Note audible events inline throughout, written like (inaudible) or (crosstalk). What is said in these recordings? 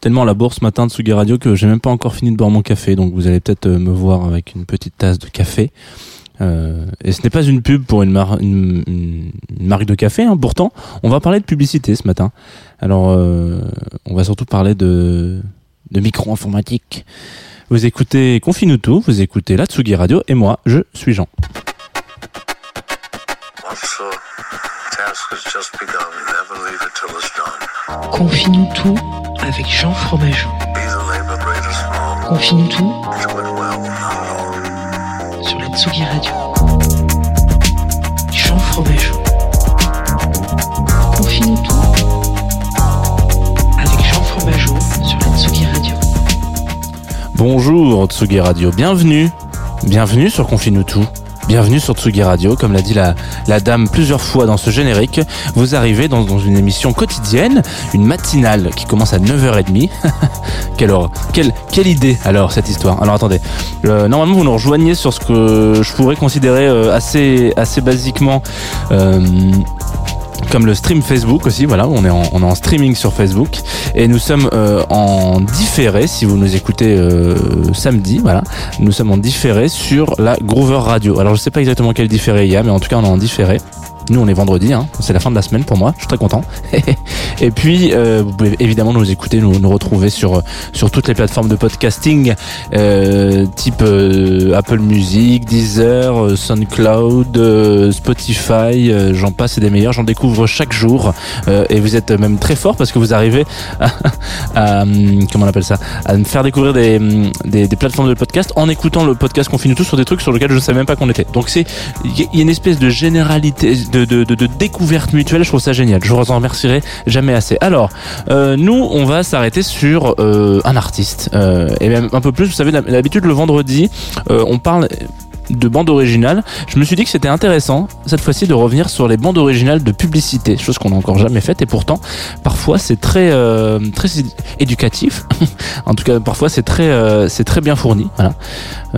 Tellement la bourse ce matin de Sugi Radio que j'ai même pas encore fini de boire mon café, donc vous allez peut-être euh, me voir avec une petite tasse de café. Euh, et ce n'est pas une pub pour une, mar- une- marque de café, hein. pourtant on va parler de publicité ce matin. Alors euh, on va surtout parler de, micro-informatique. Vous écoutez tout, vous écoutez la Tsugi Radio et moi je suis Jean. Task has just begun, never leave done. Confie-nous tout avec Jean Fromageau. Confie-nous tout sur la Tsugi Radio. Jean Fromageau. Confie-nous tout avec Jean Fromageau sur la Tsugi Radio. Bonjour Tsugi Radio, bienvenue, bienvenue sur Confine-nous tout. Bienvenue sur Tsugi Radio, comme l'a dit la, la dame plusieurs fois dans ce générique. Vous arrivez dans, dans une émission quotidienne, une matinale qui commence à 9h30. (laughs) quelle, horreur. quelle, quelle idée alors cette histoire. Alors attendez, Euh, normalement vous nous rejoignez sur ce que je pourrais considérer euh, assez, assez basiquement euh, comme le stream Facebook aussi, voilà, on est en, on en streaming sur Facebook et nous sommes euh, en différé, si vous nous écoutez euh, samedi, voilà, nous sommes en différé sur la Groover Radio. Alors je sais pas exactement quel différé il y a, mais en tout cas on est en différé. Nous on est vendredi, hein, c'est la fin de la semaine pour moi, je suis très content. (laughs) et puis euh, vous pouvez évidemment nous écouter, nous, nous retrouver sur sur toutes les plateformes de podcasting, euh, type euh, Apple Music, Deezer, SoundCloud, Spotify, j'en passe et des meilleurs, j'en découvre chaque jour. Et vous êtes même très fort parce que vous arrivez (laughs) à, à, comment on appelle ça, à me faire découvrir des, des, plateformes de podcast en écoutant le podcast qu'on finit tous sur des trucs sur lesquels je ne savais même pas qu'on était. Donc c'est il y a- une espèce de généralité, de, découverte mutuelle, je trouve ça génial. Je vous en remercierai jamais assez. Alors, euh, nous, on va s'arrêter sur euh, un artiste euh, et même un peu plus. Vous savez, d'hab- d'habitude le vendredi, on parle de bande originale. Je me suis dit que c'était intéressant cette fois-ci de revenir sur les bandes originales de publicité, chose qu'on n'a encore jamais faite et pourtant parfois c'est très euh, très édu- éducatif. (laughs) en tout cas, parfois c'est très euh, c'est très bien fourni. Voilà.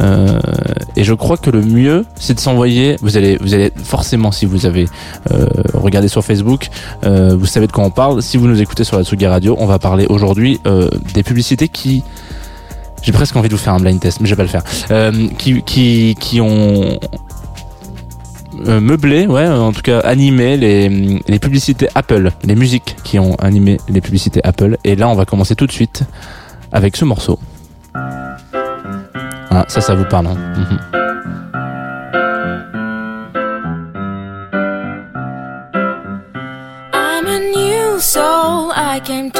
Euh, et je crois que le mieux, c'est de s'envoyer. Vous allez, vous allez forcément, si vous avez euh, regardé sur Facebook, euh, vous savez de quoi on parle. Si vous nous écoutez sur la Tsugi Radio, on va parler aujourd'hui euh, des publicités qui j'ai presque envie de vous faire un blind test, mais je vais pas le faire. Euh, qui, qui, qui ont euh, meublé, ouais, en tout cas animé les, les publicités Apple, les musiques qui ont animé les publicités Apple. Et là, on va commencer tout de suite avec ce morceau. Ah, ça, ça vous parle. Hein. Mhm. I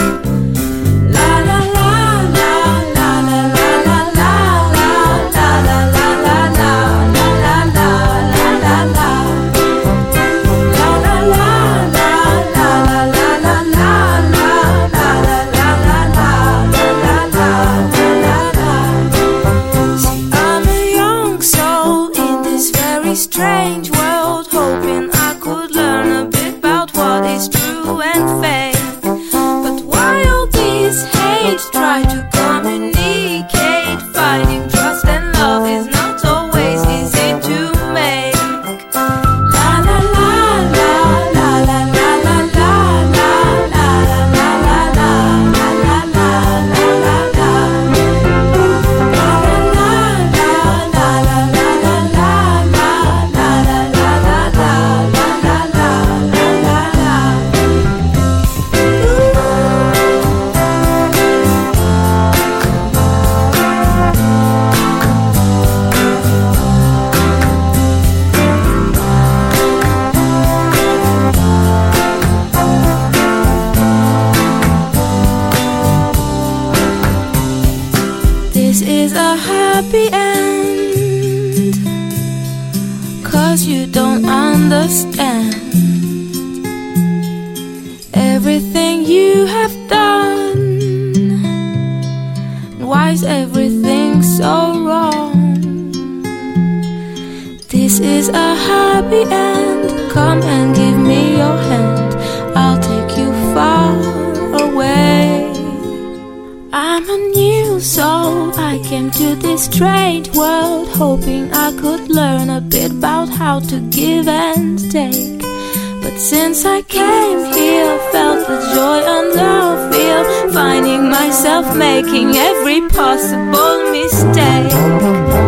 Happy end. Cause you don't understand myself making every possible mistake.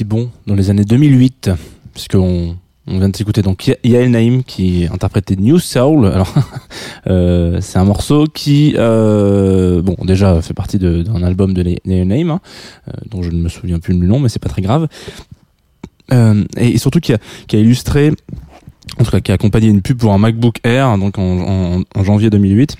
Bond dans les années 2008, puisqu'on on vient de s'écouter donc Ya- Yael Naïm qui interprétait New Soul. Alors, (laughs) euh, c'est un morceau qui, euh, bon, déjà fait partie d'un album de Yael Naïm, hein, euh, dont je ne me souviens plus du nom, mais c'est pas très grave. Euh, et, surtout qui a, illustré, en tout cas qui a accompagné une pub pour un MacBook Air, donc en janvier 2008.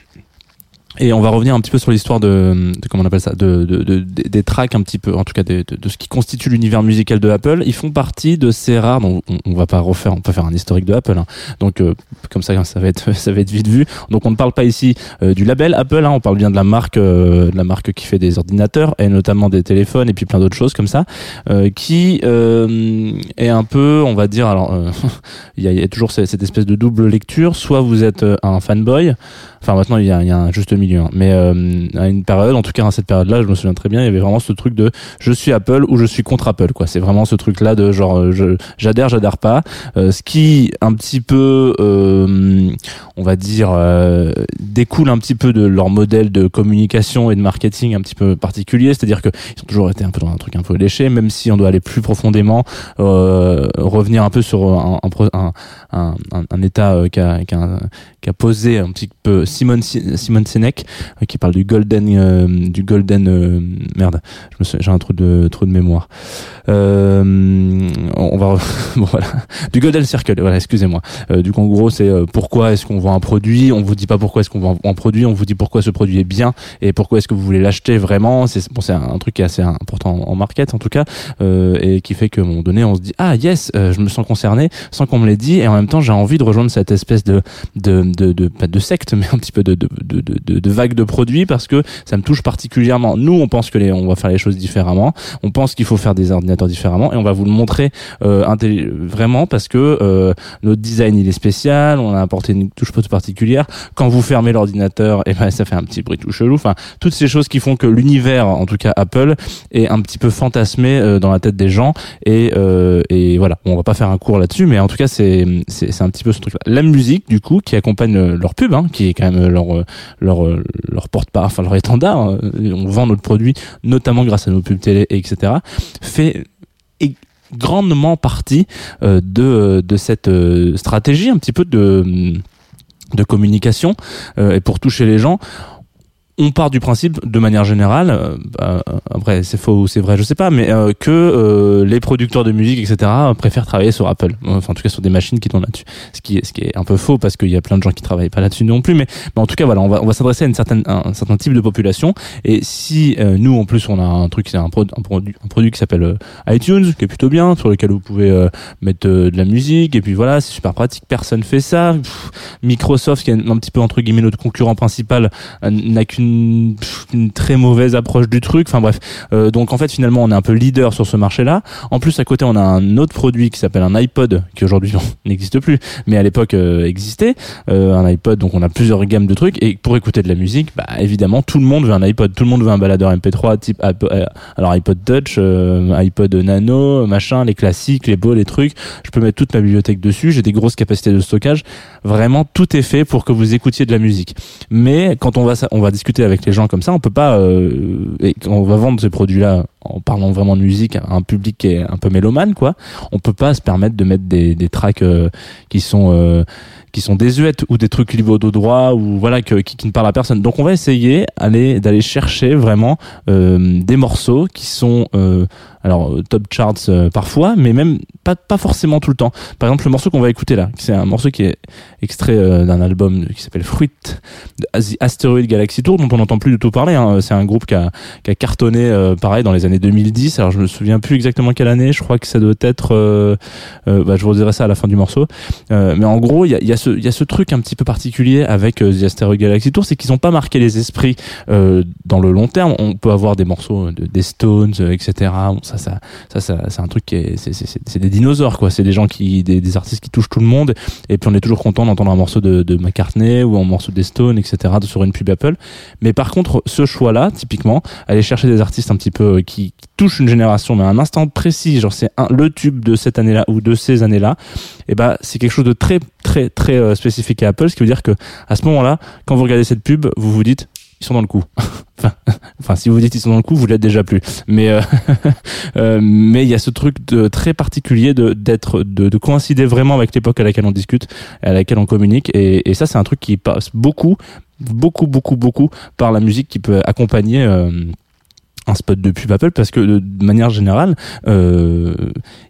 Et on va revenir un petit peu sur l'histoire de, de comment on appelle ça, de, de, de- des- tracks un petit peu, en tout cas de, ce qui constitue l'univers musical de Apple. Ils font partie de ces rares. Donc on, on va pas refaire, on peut faire un historique de Apple. hein. Donc euh, comme ça, ça va être, (laughs) ça va être vite vu. Donc on ne parle pas ici euh, du label Apple. Hein, on parle bien de la marque, euh, de la marque qui fait des ordinateurs et notamment des téléphones et puis plein d'autres choses comme ça, euh, qui euh, est un peu, on va dire, alors euh, (laughs) il y, y a toujours cette, espèce de double lecture. Soit vous êtes un fanboy. Enfin maintenant il y a, y a un juste hein. mais euh, à une période, en tout cas à cette période-là, je me souviens très bien, il y avait vraiment ce truc de je suis Apple ou je suis contre Apple, quoi. C'est vraiment ce truc-là de genre euh, j'adhère, j'adhère pas. Euh, ce qui un petit peu, euh, on va dire, euh, découle un petit peu de leur modèle de communication et de marketing un petit peu particulier, c'est-à-dire que ils ont toujours été un peu dans un truc un peu léché, même si on doit aller plus profondément, euh, revenir un peu sur un, un, un, état qu'a qu'a qu'a posé un petit peu Simon Simon Sinek euh, qui parle du golden euh, du golden euh, merde j'ai un trou de trou de mémoire. On va (laughs) bon voilà. Du golden circle voilà excusez-moi. Du coup en gros c'est pourquoi est-ce qu'on vend un produit? On vous dit pas pourquoi est-ce qu'on vend un produit on vous dit pourquoi ce produit est bien et pourquoi est-ce que vous voulez l'acheter vraiment. C'est bon c'est un truc qui est assez important en market en tout cas euh, et qui fait qu'à un moment donné on se dit ah yes euh, je me sens concerné sans qu'on me l'ait dit et en même temps j'ai envie de rejoindre cette espèce de de de, de pas de secte mais un petit peu de de, de, de, de, de vague de produits parce que ça me touche particulièrement. Nous on pense que les on va faire les choses différemment. On pense qu'il faut faire des ordinateurs différemment et on va vous le montrer euh, vraiment parce que euh, notre design il est spécial. On a apporté une touche particulière. Quand vous fermez l'ordinateur et ben ça fait un petit bruit tout chelou. Enfin toutes ces choses qui font que l'univers en tout cas Apple est un petit peu fantasmé euh, dans la tête des gens. Et euh, et voilà. On va pas faire un cours là-dessus mais en tout cas c'est c'est un petit peu ce truc là la musique du coup qui accompagne euh, leur pub hein, qui est quand même leur euh, leur euh, leur porte pas enfin leur étendard hein. on vend notre produit notamment grâce à nos pubs télé et etc fait grandement partie euh, de de cette euh, stratégie un petit peu de de communication euh, et pour toucher les gens on part du principe, de manière générale, euh, bah, après c'est faux ou c'est vrai, je sais pas, mais euh, que euh, les producteurs de musique, etc., préfèrent travailler sur Apple, enfin en tout cas sur des machines qui tournent là-dessus. Ce qui, est, ce qui est un peu faux parce qu'il y a plein de gens qui travaillent pas là-dessus non plus, mais, mais en tout cas voilà, on va, on va s'adresser à une certaine, un, certain type de population. Et si euh, nous en plus on a un truc, c'est un, pro- un produit, un produit qui s'appelle euh, iTunes, qui est plutôt bien, sur lequel vous pouvez euh, mettre de la musique, et puis voilà, c'est super pratique, personne fait ça. Microsoft, qui est un, un petit peu entre guillemets notre concurrent principal, n'a qu'une pff, une très mauvaise approche du truc. Enfin bref, Euh, donc en fait finalement on est un peu leader sur ce marché-là. En plus à côté on a un autre produit qui s'appelle un iPod qui aujourd'hui (laughs) n'existe plus, mais à l'époque euh, existait. Euh, un iPod donc on a plusieurs gammes de trucs et pour écouter de la musique, bah évidemment tout le monde veut un iPod, tout le monde veut un baladeur MP3 type App- euh, alors iPod Touch, euh, iPod Nano, machin, les classiques, les beaux, les trucs. Je peux mettre toute ma bibliothèque dessus. J'ai des grosses capacités de stockage. Vraiment tout est fait pour que vous écoutiez de la musique. Mais quand on va on va discuter avec les gens comme ça, on peut pas euh, et on va vendre ces produits-là en parlant vraiment de musique à un public qui est un peu mélomane quoi. On peut pas se permettre de mettre des des tracks euh, qui sont euh, qui sont désuètes ou des trucs livrés au dos droit ou voilà qui, ne parlent à personne. Donc on va essayer aller d'aller chercher vraiment euh, des morceaux qui sont euh, alors top charts euh, parfois, mais même pas pas forcément tout le temps. Par exemple le morceau qu'on va écouter là, c'est un morceau qui est extrait d'un album qui s'appelle Fruit Asteroid Galaxy Tour dont on n'entend plus du tout parler. Hein. C'est un groupe qui a, cartonné pareil dans les années 2010. Alors je me souviens plus exactement quelle année. Je crois que ça doit être. bah, je vous dirai ça à la fin du morceau. Mais en gros, il y, a ce- y a ce truc un petit peu particulier avec euh, The Asteroid Galaxy Tour, c'est qu'ils n'ont pas marqué les esprits euh, dans le long terme. On peut avoir des morceaux de, des Stones, euh, etc. Bon, ça, ça, ça, c'est un truc qui est, c'est, c'est, c'est- des dinosaures, quoi. C'est des gens qui, des, des artistes qui touchent tout le monde. Et puis on est toujours content d'entendre un morceau de, de McCartney ou un morceau des Stones, etc. sur une pub Apple. Mais par contre, ce choix-là, typiquement, aller chercher des artistes un petit peu euh, qui touchent une génération, mais à un instant précis, genre c'est le tube de cette année-là ou de ces années-là, et ben c'est quelque chose de très très très euh, spécifique à Apple, ce qui veut dire que à ce moment-là, quand vous regardez cette pub, vous vous dites ils sont dans le coup. (laughs) enfin, (laughs) enfin, si vous dites ils sont dans le coup, vous l'êtes déjà plus. Mais euh, (laughs) euh, mais il y a ce truc de très particulier de d'être de, de coïncider vraiment avec l'époque à laquelle on discute, à laquelle on communique, et, et ça c'est un truc qui passe beaucoup, beaucoup, beaucoup, beaucoup par la musique qui peut accompagner. euh, un spot de pub Apple parce que de, manière générale euh,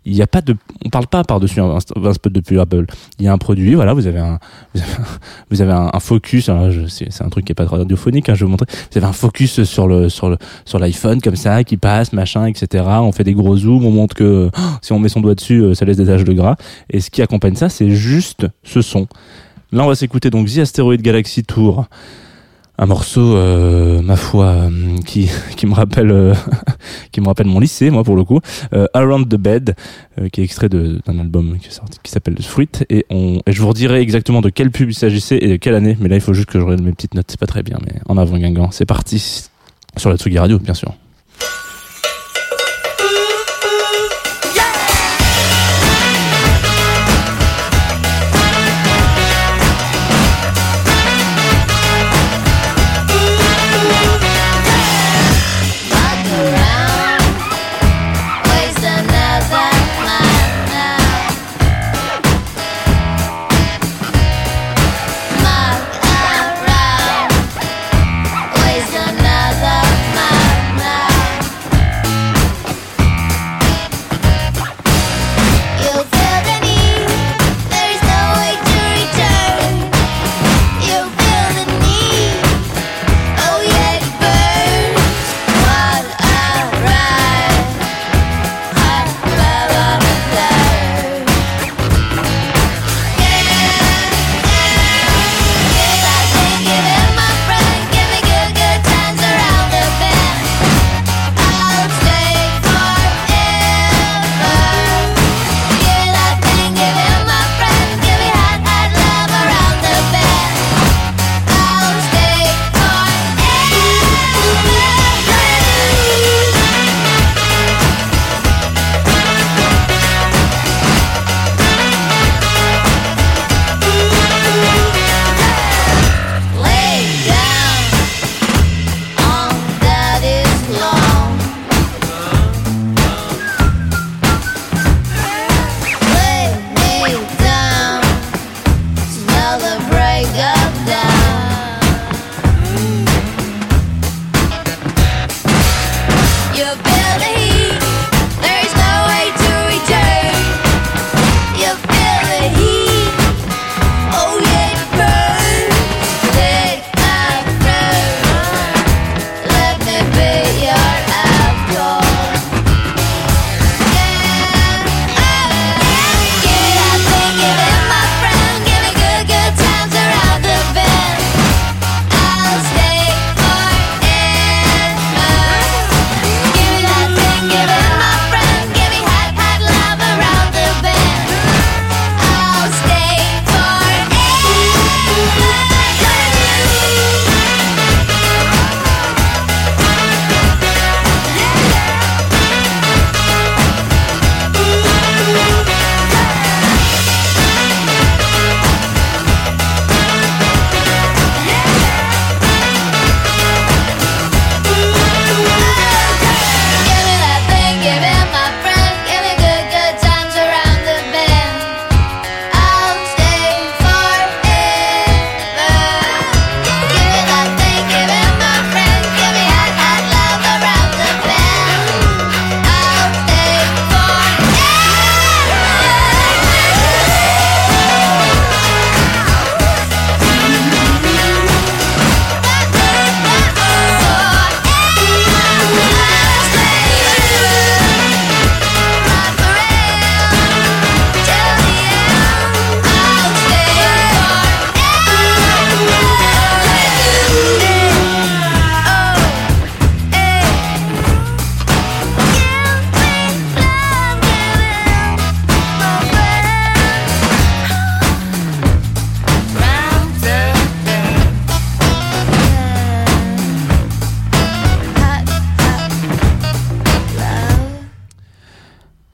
il n'y a pas de on parle pas par dessus un, spot de pub Apple. Il y a un produit voilà vous avez un vous avez un, vous avez un, un focus c'est c'est un truc qui est pas très radiophonique hein, je vais vous montrer. Vous avez un focus sur le sur le sur l'iPhone comme ça qui passe machin etc on fait des gros zooms on montre que oh, si on met son doigt dessus euh, ça laisse des taches de gras. Et ce qui accompagne ça c'est juste ce son. Là on va s'écouter donc The Asteroid Galaxy Tour un morceau euh, ma foi euh, qui (laughs) qui me rappelle euh, (laughs) qui me rappelle mon lycée moi pour le coup Around the Bed qui est extrait d'un album qui, est s'appelle Fruit. Et on et je vous redirai exactement de quelle pub il s'agissait et de quelle année mais là il faut juste que je regarde mes petites notes. C'est pas très bien mais en avant Guingamp. C'est parti sur la Tsugi Radio bien sûr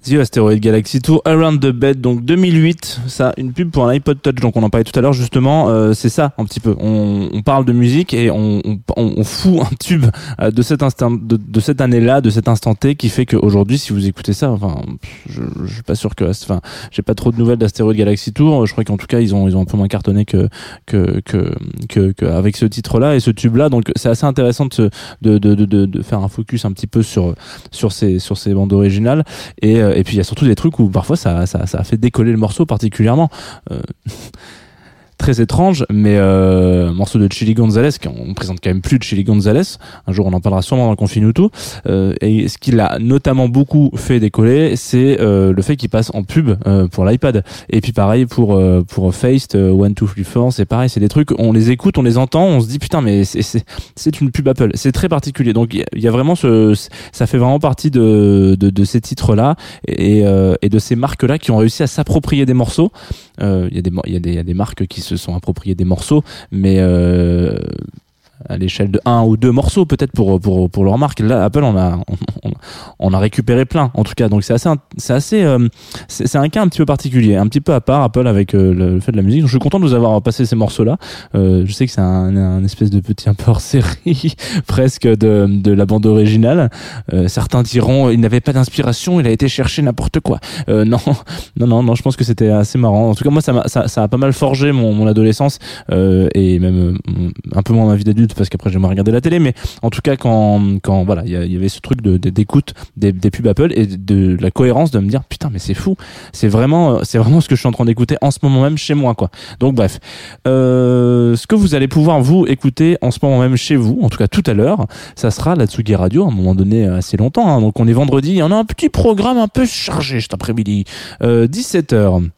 The Asteroid Galaxy Tour Around the Bed, donc 2008. Ça, une pub pour un iPod Touch. Donc on en parlait tout à l'heure justement. Euh, c'est ça un petit peu. On, on parle de musique et on, on, on fout un tube euh, de cet instant, de, de cette année-là, de cet instant T, qui fait qu'aujourd'hui, si vous écoutez ça, enfin, je, je suis pas sûr que, enfin, j'ai pas trop de nouvelles d'Asteroid Galaxy Tour. Je crois qu'en tout cas, ils ont, ils ont un peu moins cartonné que que que, que, que avec ce titre-là et ce tube-là. Donc c'est assez intéressant de, de, de, de, de faire un focus un petit peu sur sur ces sur ces bandes originales. Et, euh, et puis il y a surtout des trucs où parfois ça, ça, a fait décoller le morceau particulièrement. (laughs) Très étrange, mais euh, morceau de Chili Gonzalez, on présente quand même plus de Chili Gonzalez. Un jour, on en parlera sûrement dans le Confinuto. Euh, et ce qu'il a notamment beaucoup fait décoller, c'est euh, le fait qu'il passe en pub euh, pour l'iPad. Et puis pareil pour euh, pour Faced, euh, One Two Three Four, c'est pareil, c'est des trucs. On les écoute, on les entend, on se dit putain, mais c'est c'est une pub Apple. C'est très particulier. Donc il y a- vraiment ce, ça fait vraiment partie de de, de ces titres là et euh, et de ces marques là qui ont réussi à s'approprier des morceaux. Il y a des il y y a des marques qui se sont appropriées des morceaux, mais euh, à l'échelle de un ou deux morceaux peut-être pour pour pour leur marque. Là Apple on a on, on a récupéré plein en tout cas. Donc c'est assez c'est assez euh, c'est un cas un petit peu particulier un petit peu à part Apple avec euh, le, fait de la musique. Je suis content de vous avoir passé ces morceaux là euh, je sais que c'est un, un espèce de petit un peu hors série (laughs) presque de de la bande originale. Euh, certains diront il n'avait pas d'inspiration il a été chercher n'importe quoi. Euh, non (laughs) non non non je pense que c'était assez marrant. En tout cas moi ça ça, ça a pas mal forgé mon, mon adolescence et même un peu moins ma vie parce qu'après j'aimerais regarder la télé. Mais en tout cas quand quand voilà il y, avait ce truc de de- d'écoute des, des pubs Apple et de la cohérence de me dire putain mais c'est fou. C'est vraiment c'est vraiment ce que je suis en train d'écouter en ce moment même chez moi quoi. Donc bref. Euh, ce que vous allez pouvoir vous écouter en ce moment même chez vous en tout cas tout à l'heure ça sera la Tsugi Radio à un moment donné euh, assez longtemps hein. donc on est vendredi en a un petit programme un peu chargé cet après-midi euh, 17h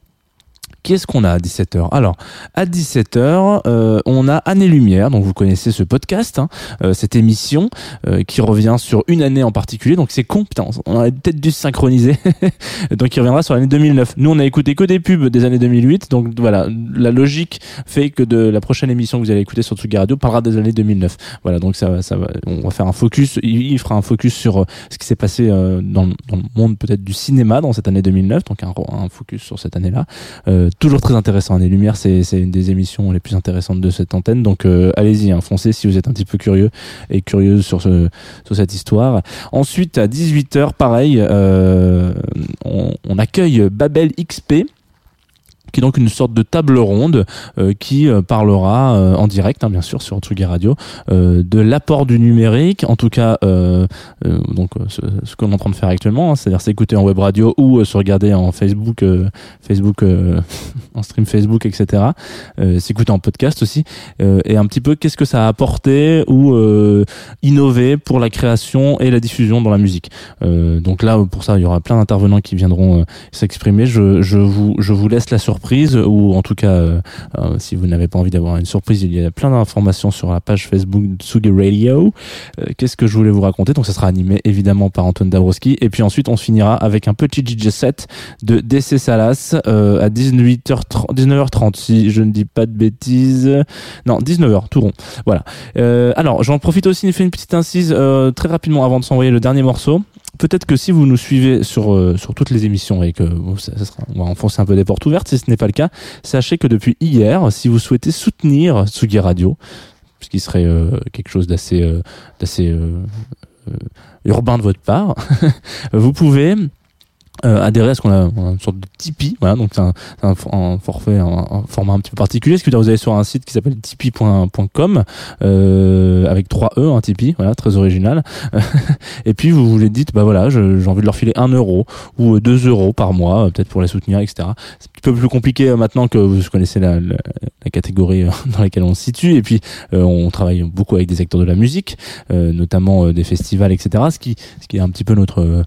Qu'est-ce qu'on a à 17h Alors, à 17h, euh, on a Année Lumière, donc vous connaissez ce podcast, hein, euh, cette émission euh, qui revient sur une année en particulier, donc c'est con, putain, on aurait peut-être dû se synchroniser, (laughs) donc il reviendra sur l'année 2009. Nous, on a écouté que des pubs des années 2008, donc voilà, la logique fait que de la prochaine émission que vous allez écouter sur Tsugi Radio parlera des années 2009. Voilà, donc ça, ça va, on va faire un focus, il, fera un focus sur euh, ce qui s'est passé euh, dans, dans le monde peut-être du cinéma dans cette année 2009, donc un, un focus sur cette année-là. Euh, toujours très intéressant. Les Lumières, c'est une des émissions les plus intéressantes de cette antenne. Donc euh, allez-y, hein, foncez si vous êtes un petit peu curieux et curieuse sur, ce, sur cette histoire. Ensuite, à 18h, pareil, euh, on, on accueille Babel XP qui est donc une sorte de table ronde euh, qui euh, parlera euh, en direct, hein, bien sûr, sur Tsugi Radio, euh, de l'apport du numérique, en tout cas, euh, euh, donc ce, ce qu'on est en train de faire actuellement, hein, c'est-à-dire s'écouter en web radio ou se regarder en Facebook, Facebook, (laughs) en stream Facebook, etc. S'écouter en podcast aussi, et un petit peu qu'est-ce que ça a apporté ou innové pour la création et la diffusion dans la musique? Donc là, pour ça, il y aura plein d'intervenants qui viendront s'exprimer. Je, je vous, je vous laisse la surprise, ou en tout cas, euh, euh, si vous n'avez pas envie d'avoir une surprise, il y a plein d'informations sur la page Facebook Tsugi Radio. Euh, Qu'est-ce que je voulais vous raconter? Donc ça sera animé évidemment par Antoine Dabrowski. Et puis ensuite, on se finira avec un petit DJ set de DC Salas euh, à 18h30, 19h30, si je ne dis pas de bêtises. Non, 19h, tout rond. Voilà. Alors, j'en profite aussi de faire une petite incise très rapidement avant de s'envoyer le dernier morceau. Peut-être que si vous nous suivez sur euh, sur toutes les émissions et que bon, ça, ça sera, on va enfoncer un peu des portes ouvertes, si ce n'est pas le cas, sachez que depuis hier, si vous souhaitez soutenir Tsugi Radio, ce qui serait euh, quelque chose d'assez euh, d'assez urbain de votre part, (laughs) vous pouvez euh, adhérer à ce qu'on a, une sorte de Tipeee, voilà, donc c'est un, un, un forfait, un, un format un petit peu particulier. Ce que vous allez sur un site qui s'appelle tipeee.com euh, avec 3 E, un Tipeee, voilà, très original. (laughs) et puis vous vous les dites, bah voilà, j'ai envie de leur filer 1 euro ou 2 euros par mois, euh, peut-être pour les soutenir, etc. C'est un petit peu plus compliqué euh, maintenant que vous connaissez la, la, la catégorie euh, (laughs) dans laquelle on se situe. Et puis euh, on travaille beaucoup avec des acteurs de la musique, euh, notamment euh, des festivals, etc. Ce qui, ce qui est un petit peu notre euh,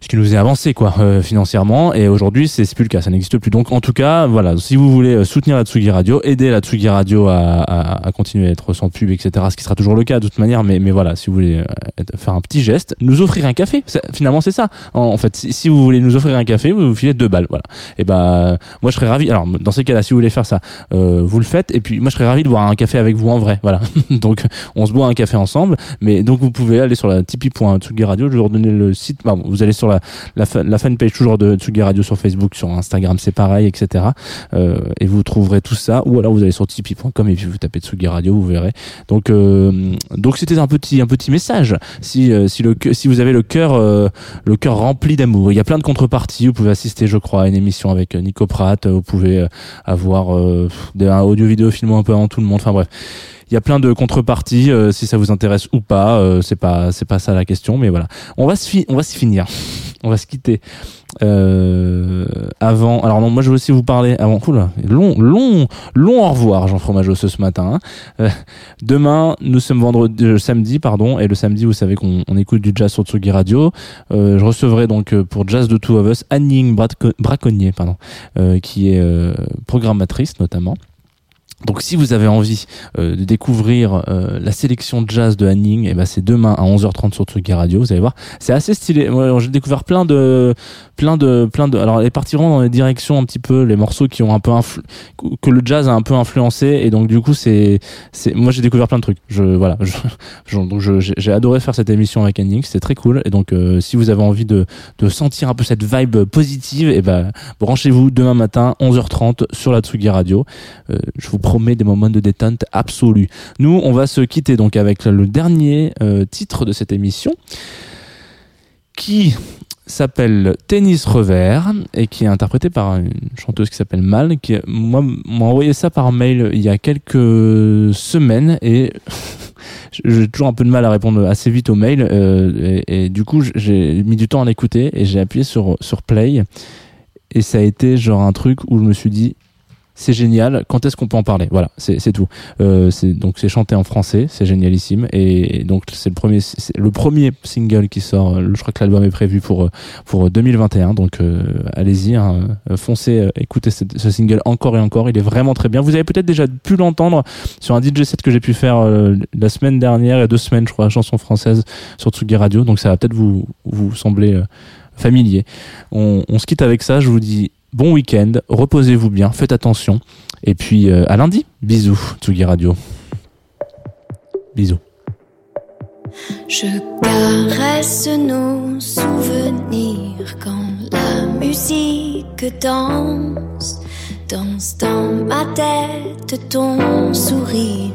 ce qui nous est avancé quoi euh, financièrement. Et aujourd'hui c'est plus le cas ça n'existe plus. Donc en tout cas voilà si vous voulez euh, soutenir la Tsugi Radio aider la Tsugi Radio à, à, à continuer à être sans pub etc ce qui sera toujours le cas de toute manière. Mais mais voilà si vous voulez euh, faire un petit geste nous offrir un café. Finalement c'est ça. En, fait si, si vous voulez nous offrir un café vous vous filez deux balles voilà. Et ben moi je serais ravi. Alors dans ces cas-là si vous voulez faire ça euh, vous le faites. Et puis moi je serais ravi de boire un café avec vous en vrai voilà. (laughs) Donc on se boit un café ensemble. Mais donc vous pouvez aller sur la tipeee.tsugi radio. Je vais vous redonner le site. Vous allez sur la, la, fa- la fanpage toujours de Tsugi Radio sur Facebook, sur Instagram, c'est pareil, etc. Euh, et vous trouverez tout ça. Ou alors vous allez sur tipeee.com et puis vous tapez Tsugi Radio, vous verrez. Donc, euh, donc c'était un petit, un petit message. Si, euh, si le, si vous avez le cœur, euh, le cœur rempli d'amour, il y a plein de contreparties. Vous pouvez assister, je crois, à une émission avec euh, Nico Pratt. Vous pouvez euh, avoir euh, un audio vidéo filmant un peu avant tout le monde. Enfin bref. Il y a plein de contreparties euh, si ça vous intéresse ou pas. euh, c'est pas c'est pas ça la question, mais voilà. On va se on va se finir. (laughs) On va se quitter. Euh, avant, alors non, moi je veux aussi vous parler avant. Oula, long, long, long au revoir, Jean Fromageau ce matin. hein. Euh, demain, nous sommes vendredi, euh, samedi, pardon, et le samedi, vous savez qu'on on écoute du jazz sur Tsugi Radio. Euh, je recevrai donc pour Jazz de Two of Us Anning Braco- Braconnier, pardon, qui est programmatrice notamment. Donc si vous avez envie euh, de découvrir euh, la sélection jazz de Hanning, et ben c'est demain à 11h30 sur Tsugi Radio, vous allez voir, c'est assez stylé. Moi j'ai découvert plein de plein de plein de alors elle est partie vraiment dans les directions un petit peu les morceaux qui ont un peu que le jazz a un peu influencé et donc du coup c'est c'est moi j'ai découvert plein de trucs. Je voilà, je, je- donc je- j'ai j'ai adoré faire cette émission avec Hanning, c'était très cool et donc euh, si vous avez envie de de sentir un peu cette vibe positive et ben branchez-vous demain matin 11h30 sur la Tsugi Radio. Euh, je vous promets des moments de détente absolue. Nous, on va se quitter donc avec le dernier euh, titre de cette émission qui s'appelle Tennis Revers et qui est interprété par une chanteuse qui s'appelle Mal qui moi m'a envoyé ça par mail il y a quelques semaines et (laughs) j'ai toujours un peu de mal à répondre assez vite aux mails euh, et, et du coup j'ai mis du temps à l'écouter et j'ai appuyé sur sur play et ça a été genre un truc où je me suis dit c'est génial. Quand est-ce qu'on peut en parler? Voilà, c'est tout. Euh, donc c'est chanté en français, c'est génialissime. Et donc c'est le premier, le premier single qui sort. Euh, Je crois que l'album est prévu pour euh, pour 2021. Donc euh, allez-y, hein, euh, foncez, euh, écoutez ce, single encore et encore. Il est vraiment très bien. Vous avez peut-être déjà pu l'entendre sur un DJ set que j'ai pu faire euh, la semaine dernière, a deux semaines, je crois, chanson française sur Tsugi Radio. Donc ça va peut-être vous vous sembler euh, familier. On, on se quitte avec ça. Je vous dis bon week-end, reposez-vous bien, faites attention. Et puis euh, à lundi. Bisous, Tsugi Radio. Bisous. Je caresse nos souvenirs quand la musique danse. Danse dans ma tête ton sourire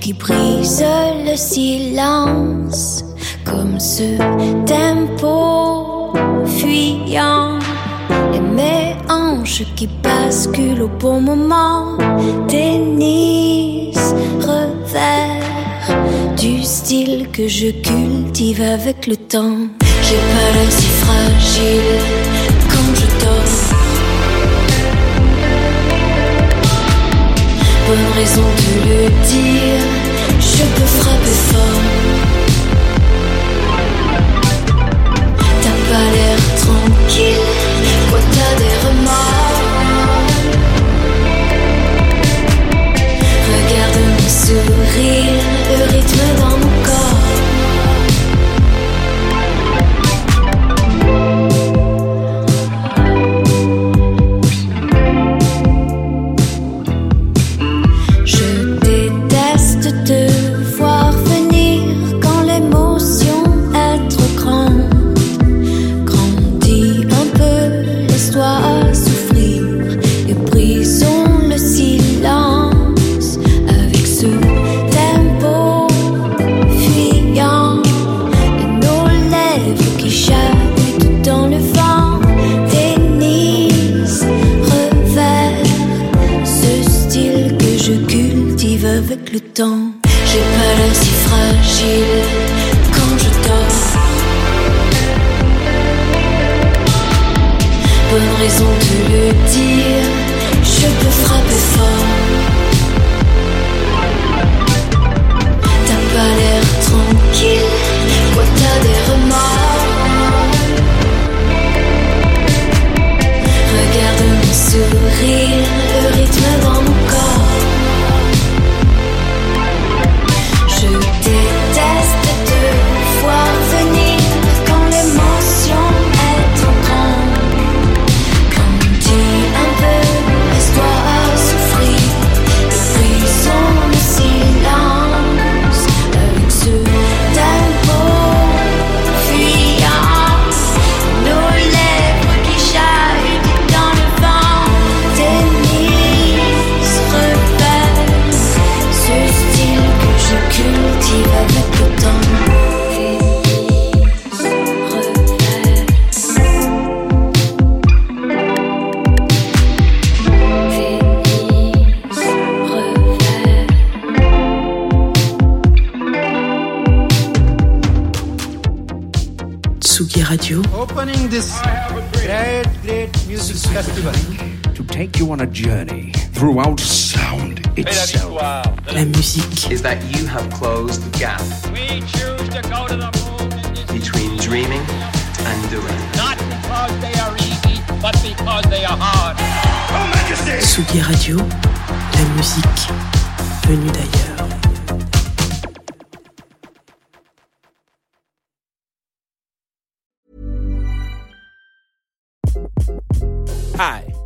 qui brise le silence comme ce tempo fuyant et mes hanches qui basculent au bon moment. Tennis, revers, du style que je cultive avec le temps. J'ai pas l'air si fragile quand je dors. Bonne raison de le dire, je peux frapper fort. T'as pas l'air tranquille, quoi t'as des remords. Regarde mon sourire, le rythme dans that you have closed the gap We choose to go to the moon between dreaming and doing. not because they are easy, but because they are hard. Oh, Tsugi Radio. La musique venue d'ailleurs.